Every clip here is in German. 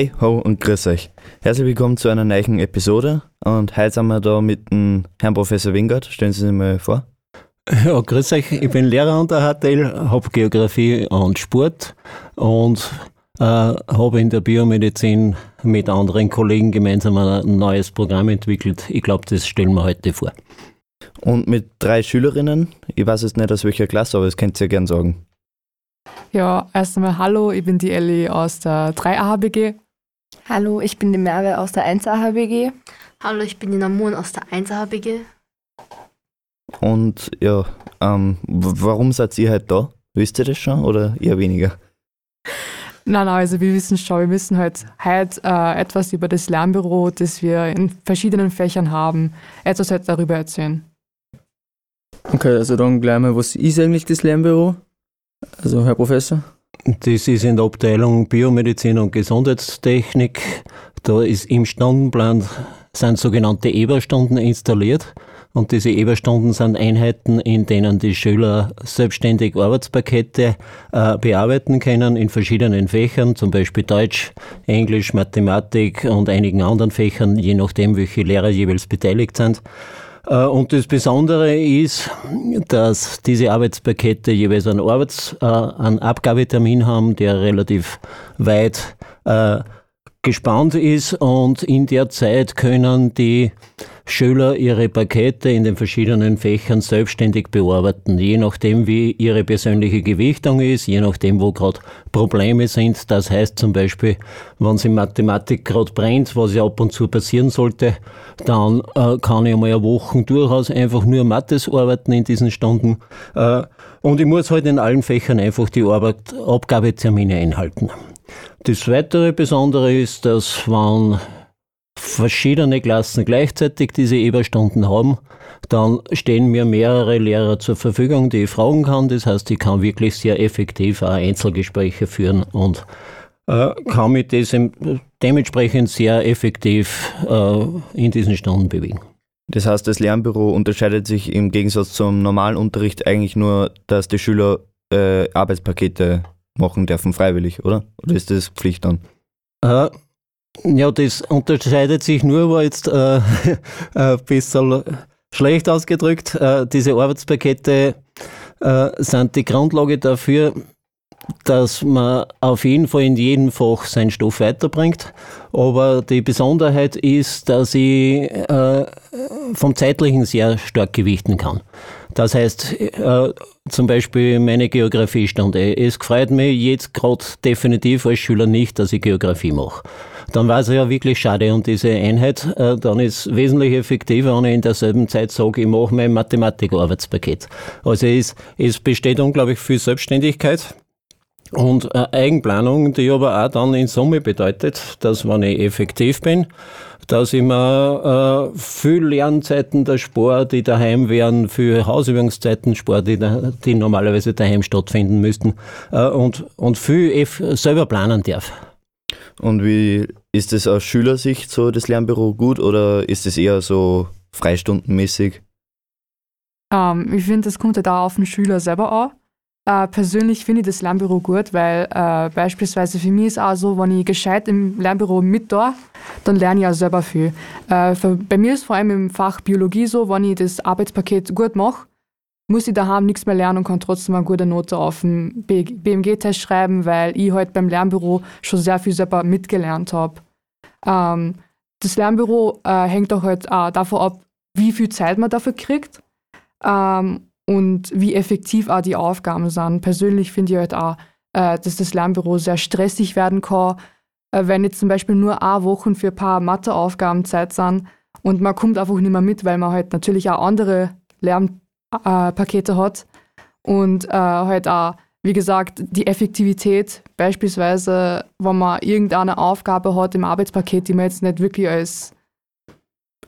Hey, ho und grüß euch. Herzlich willkommen zu einer neuen Episode und heute sind wir da mit dem Herrn Professor Wingard. Stellen Sie sich mal vor. Ja, grüß euch. Ich bin Lehrer an der HTL, habe Geografie und Sport und äh, habe in der Biomedizin mit anderen Kollegen gemeinsam ein neues Programm entwickelt. Ich glaube, das stellen wir heute vor. Und mit drei Schülerinnen. Ich weiß jetzt nicht aus welcher Klasse, aber das könnt ihr ja gern sagen. Ja, erst einmal hallo, ich bin die Elli aus der 3AHBG. Hallo, ich bin die Merve aus der 1AHBG. Hallo, ich bin die Namun aus der 1AHBG. Und ja, ähm, warum seid ihr halt da? Wisst ihr das schon oder eher weniger? Nein, nein, also wir wissen schon, wir müssen halt heute äh, etwas über das Lernbüro, das wir in verschiedenen Fächern haben, etwas halt darüber erzählen. Okay, also dann gleich mal, was ist eigentlich das Lernbüro? Also, Herr Professor? Das ist in der Abteilung Biomedizin und Gesundheitstechnik. Da ist im Stundenplan sind sogenannte Eberstunden installiert. Und diese Eberstunden sind Einheiten, in denen die Schüler selbstständig Arbeitspakete äh, bearbeiten können in verschiedenen Fächern, zum Beispiel Deutsch, Englisch, Mathematik und einigen anderen Fächern, je nachdem, welche Lehrer jeweils beteiligt sind. Äh, und das Besondere ist, dass diese Arbeitspakete jeweils einen, Arbeits-, äh, einen Abgabetermin haben, der relativ weit äh, gespannt ist und in der Zeit können die Schüler ihre Pakete in den verschiedenen Fächern selbstständig bearbeiten, je nachdem wie ihre persönliche Gewichtung ist, je nachdem wo gerade Probleme sind. Das heißt zum Beispiel, wenn es in Mathematik gerade brennt, was ja ab und zu passieren sollte, dann äh, kann ich eine Woche durchaus einfach nur Mathis arbeiten in diesen Stunden. Äh, und ich muss halt in allen Fächern einfach die Arbeit, Abgabetermine einhalten. Das weitere Besondere ist, dass wenn verschiedene Klassen gleichzeitig diese Eberstunden haben, dann stehen mir mehrere Lehrer zur Verfügung, die ich fragen kann. Das heißt, ich kann wirklich sehr effektiv auch Einzelgespräche führen und äh, kann mich desem, dementsprechend sehr effektiv äh, in diesen Stunden bewegen. Das heißt, das Lernbüro unterscheidet sich im Gegensatz zum normalen Unterricht eigentlich nur, dass die Schüler äh, Arbeitspakete machen dürfen, freiwillig, oder? Oder ist das Pflicht dann? Äh, ja, das unterscheidet sich nur, war jetzt äh, ein bisschen schlecht ausgedrückt. Äh, diese Arbeitspakete äh, sind die Grundlage dafür, dass man auf jeden Fall in jedem Fach seinen Stoff weiterbringt. Aber die Besonderheit ist, dass ich äh, vom Zeitlichen sehr stark gewichten kann. Das heißt, äh, zum Beispiel meine Geografiestunde. Es freut mich jetzt gerade definitiv als Schüler nicht, dass ich Geografie mache. Dann war es ja wirklich schade und diese Einheit, äh, dann ist wesentlich effektiver, wenn ich in derselben Zeit sage, ich mache mein Mathematik-Arbeitspaket. Also es, es besteht unglaublich viel Selbstständigkeit und eine Eigenplanung, die aber auch dann in Summe bedeutet, dass wenn ich effektiv bin, dass ich mir äh, viel Lernzeiten der Sport, die daheim wären, für Hausübungszeiten Sport, die, da, die normalerweise daheim stattfinden müssten, äh, und, und viel selber planen darf. Und wie ist es aus Schülersicht so, das Lernbüro gut oder ist es eher so freistundenmäßig? Ähm, ich finde, das kommt ja da auf den Schüler selber an. Äh, persönlich finde ich das Lernbüro gut, weil äh, beispielsweise für mich ist auch so, wenn ich gescheit im Lernbüro mit da, dann lerne ich auch selber viel. Äh, für, bei mir ist vor allem im Fach Biologie so, wenn ich das Arbeitspaket gut mache, muss ich daheim nichts mehr lernen und kann trotzdem eine gute Note auf dem BMG-Test schreiben, weil ich halt beim Lernbüro schon sehr viel selber mitgelernt habe. Ähm, das Lernbüro äh, hängt auch halt auch davon ab, wie viel Zeit man dafür kriegt. Ähm, und wie effektiv auch die Aufgaben sind. Persönlich finde ich halt auch, äh, dass das Lernbüro sehr stressig werden kann, äh, wenn jetzt zum Beispiel nur eine Wochen für ein paar Matheaufgaben Zeit sind und man kommt einfach nicht mehr mit, weil man halt natürlich auch andere Lernpakete hat und äh, halt auch, wie gesagt, die Effektivität, beispielsweise, wenn man irgendeine Aufgabe hat im Arbeitspaket, die man jetzt nicht wirklich als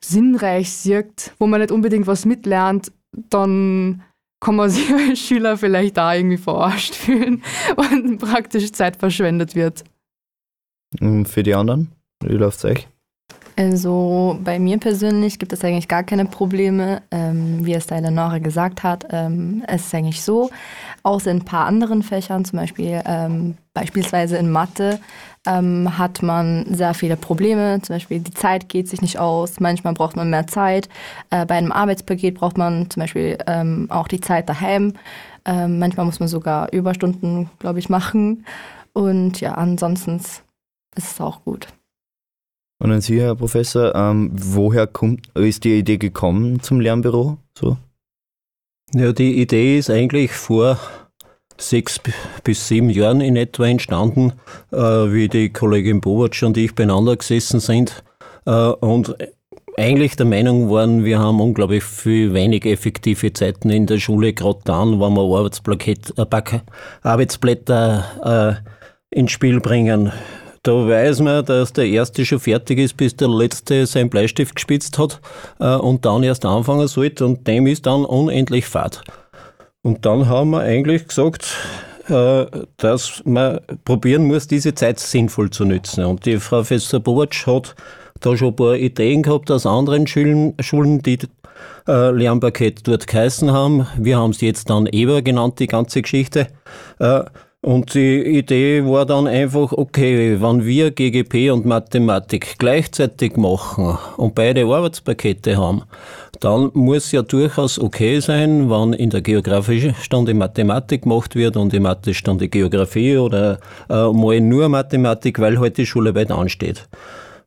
sinnreich sieht, wo man nicht unbedingt was mitlernt, dann kann man sich als Schüler vielleicht da irgendwie verarscht fühlen und praktisch Zeit verschwendet wird. Und für die anderen, wie läuft es euch? Also bei mir persönlich gibt es eigentlich gar keine Probleme. Ähm, wie es da Eleonore gesagt hat, ähm, es ist eigentlich so, außer in ein paar anderen Fächern, zum Beispiel ähm, beispielsweise in Mathe, ähm, hat man sehr viele Probleme. Zum Beispiel die Zeit geht sich nicht aus, manchmal braucht man mehr Zeit. Äh, bei einem Arbeitspaket braucht man zum Beispiel ähm, auch die Zeit daheim. Ähm, manchmal muss man sogar Überstunden, glaube ich, machen. Und ja, ansonsten ist es auch gut. Und an Sie, Herr Professor, ähm, woher kommt, ist die Idee gekommen zum Lernbüro? So? Ja, die Idee ist eigentlich vor sechs bis sieben Jahren in etwa entstanden, äh, wie die Kollegin Bovatsch und ich beieinander gesessen sind äh, und eigentlich der Meinung waren, wir haben unglaublich viel wenig effektive Zeiten in der Schule, gerade dann, wenn wir äh, Arbeitsblätter äh, ins Spiel bringen. Da weiß man, dass der Erste schon fertig ist, bis der Letzte seinen Bleistift gespitzt hat äh, und dann erst anfangen sollte und dem ist dann unendlich fad. Und dann haben wir eigentlich gesagt, äh, dass man probieren muss, diese Zeit sinnvoll zu nutzen. Und die Frau Professor Bortsch hat da schon ein paar Ideen gehabt aus anderen Schulen, Schulen die äh, Lernpaket dort geheißen haben. Wir haben es jetzt dann Eber genannt, die ganze Geschichte. Äh, und die Idee war dann einfach, okay, wenn wir GGP und Mathematik gleichzeitig machen und beide Arbeitspakete haben, dann muss ja durchaus okay sein, wenn in der geografischen Stunde Mathematik gemacht wird und in Mathe-Stunde Geografie oder äh, mal nur Mathematik, weil heute halt die Schule weit ansteht.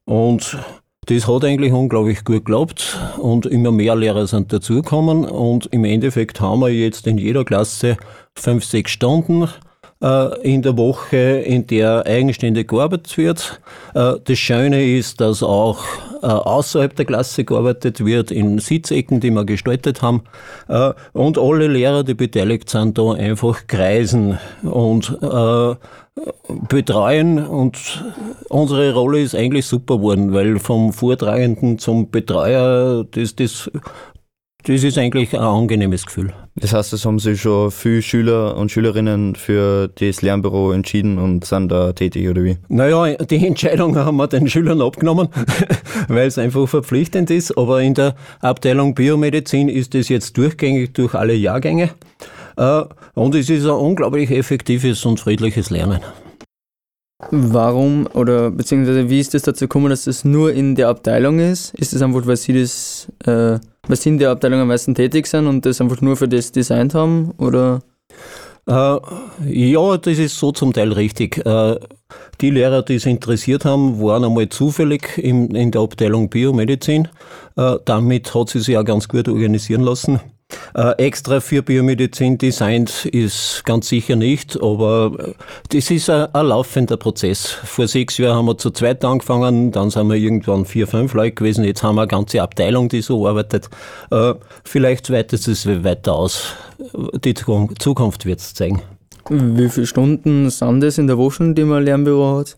Und das hat eigentlich unglaublich gut geklappt und immer mehr Lehrer sind dazugekommen und im Endeffekt haben wir jetzt in jeder Klasse fünf, sechs Stunden in der Woche, in der eigenständig gearbeitet wird. Äh, das Schöne ist, dass auch äh, außerhalb der Klasse gearbeitet wird, in Sitzecken, die wir gestaltet haben. Und alle Lehrer, die beteiligt sind, da einfach kreisen und betreuen und unsere Rolle ist eigentlich super geworden, weil vom Vortragenden zum Betreuer, das, das das ist eigentlich ein angenehmes Gefühl. Das heißt, es haben sich schon viele Schüler und Schülerinnen für das Lernbüro entschieden und sind da tätig, oder wie? Naja, die Entscheidung haben wir den Schülern abgenommen, weil es einfach verpflichtend ist. Aber in der Abteilung Biomedizin ist es jetzt durchgängig durch alle Jahrgänge. Äh, und es ist ein unglaublich effektives und friedliches Lernen. Warum oder beziehungsweise wie ist es dazu gekommen, dass das nur in der Abteilung ist? Ist es einfach, weil Sie das, äh, weil Sie in der Abteilung am meisten tätig sind und das einfach nur für das designt haben? Oder? Äh, ja, das ist so zum Teil richtig. Äh, die Lehrer, die es interessiert haben, waren einmal zufällig in, in der Abteilung Biomedizin. Äh, damit hat sie sich auch ganz gut organisieren lassen. Äh, extra für Biomedizin designt ist ganz sicher nicht, aber äh, das ist ein, ein, laufender Prozess. Vor sechs Jahren haben wir zu zweit angefangen, dann sind wir irgendwann vier, fünf Leute gewesen, jetzt haben wir eine ganze Abteilung, die so arbeitet. Äh, vielleicht weitet es weiter aus. Die Zukunft wird es zeigen. Wie viele Stunden sind das in der Woche, die man Lernbüro hat?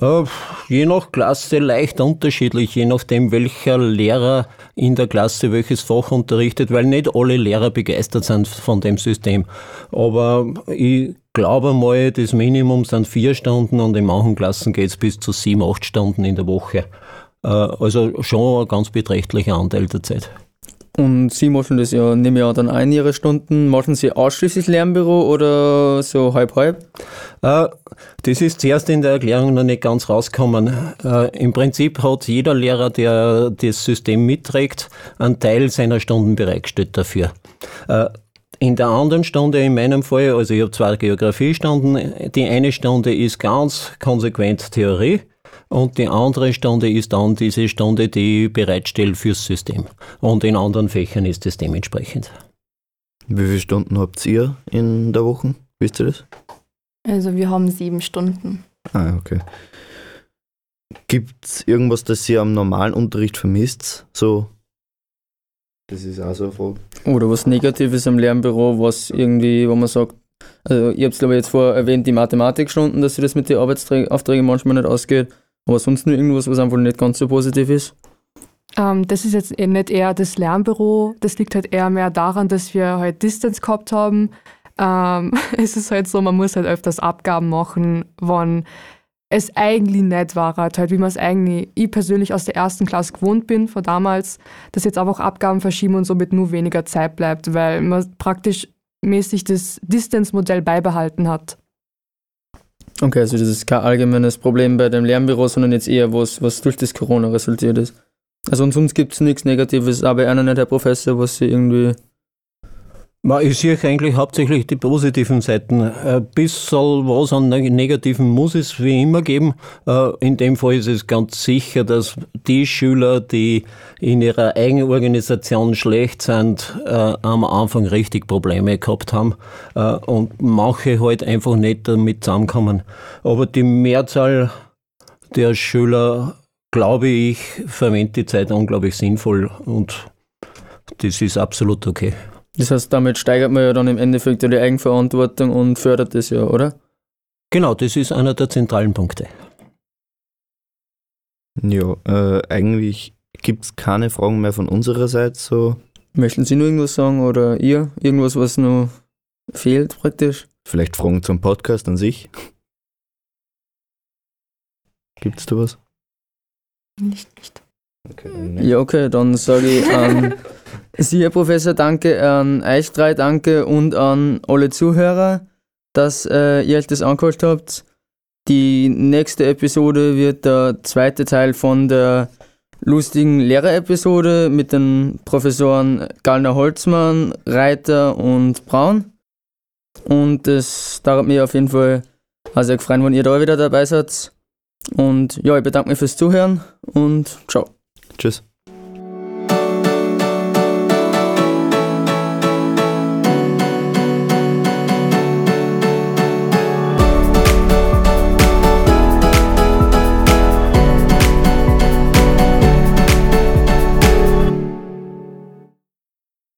Äh, je nach Klasse leicht unterschiedlich, je nachdem, welcher Lehrer in der Klasse welches Fach unterrichtet, weil nicht alle Lehrer begeistert sind von dem System. Aber ich glaube mal, das Minimum sind vier Stunden und in manchen Klassen geht es bis zu sieben, acht Stunden in der Woche. Äh, also schon ein ganz beträchtlicher Anteil der Zeit. Und Sie machen das ja, nehmen ja dann ein Ihre Stunden. Machen Sie ausschließlich Lernbüro oder so halb-halb? Äh, das ist zuerst in der Erklärung noch nicht ganz rausgekommen. Äh, Im Prinzip hat jeder Lehrer, der das System mitträgt, einen Teil seiner Stunden bereitgestellt dafür. Äh, in der anderen Stunde, in meinem Fall, also ich habe zwei Geografiestunden, die eine Stunde ist ganz konsequent Theorie und die andere Stunde ist dann diese Stunde, die ich bereitstelle fürs System. Und in anderen Fächern ist es dementsprechend. Wie viele Stunden habt ihr in der Woche? Wisst ihr das? Also wir haben sieben Stunden. Ah, okay. Gibt es irgendwas, das ihr am normalen Unterricht vermisst? So. Das ist auch so eine Frage. Oder was Negatives am Lernbüro, was irgendwie, wo man sagt, also ich habe es glaube ich jetzt vorher erwähnt, die Mathematikstunden, dass sie das mit den Arbeitsaufträgen manchmal nicht ausgeht. Aber sonst nur irgendwas, was einfach nicht ganz so positiv ist? Ähm, das ist jetzt eh nicht eher das Lernbüro. Das liegt halt eher mehr daran, dass wir halt Distance gehabt haben. Ähm, es ist halt so, man muss halt öfters Abgaben machen, wann es eigentlich nicht war, halt, wie man es eigentlich, ich persönlich aus der ersten Klasse gewohnt bin von damals, dass jetzt einfach Abgaben verschieben und somit nur weniger Zeit bleibt, weil man praktisch mäßig das Distance-Modell beibehalten hat. Okay, also das ist kein allgemeines Problem bei dem Lernbüro, sondern jetzt eher was, was durch das Corona resultiert ist. Also und sonst gibt es nichts Negatives, aber einer nicht, Herr Professor, was Sie irgendwie ich sehe eigentlich hauptsächlich die positiven Seiten. Ein bisschen was an Negativen muss es wie immer geben. Äh, in dem Fall ist es ganz sicher, dass die Schüler, die in ihrer Eigenorganisation schlecht sind, äh, am Anfang richtig Probleme gehabt haben äh, und manche halt einfach nicht damit zusammenkommen. Aber die Mehrzahl der Schüler, glaube ich, verwendet die Zeit unglaublich sinnvoll und das ist absolut okay. Das heißt, damit steigert man ja dann im Endeffekt die Eigenverantwortung und fördert das ja, oder? Genau, das ist einer der zentralen Punkte. Ja, äh, eigentlich gibt es keine Fragen mehr von unserer Seite. So. Möchten Sie nur irgendwas sagen oder ihr? Irgendwas, was noch fehlt praktisch? Vielleicht Fragen zum Podcast an sich? Gibt es da was? Nicht, nicht. Okay, ja, okay, dann sage ich an Sie, Herr Professor, danke an euch drei, danke und an alle Zuhörer, dass äh, ihr euch das angehört habt. Die nächste Episode wird der zweite Teil von der lustigen Lehrerepisode mit den Professoren Gallner Holzmann, Reiter und Braun. Und es dauert mir auf jeden Fall sehr gefreut, wenn ihr da wieder dabei seid. Und ja, ich bedanke mich fürs Zuhören und ciao. Tschüss.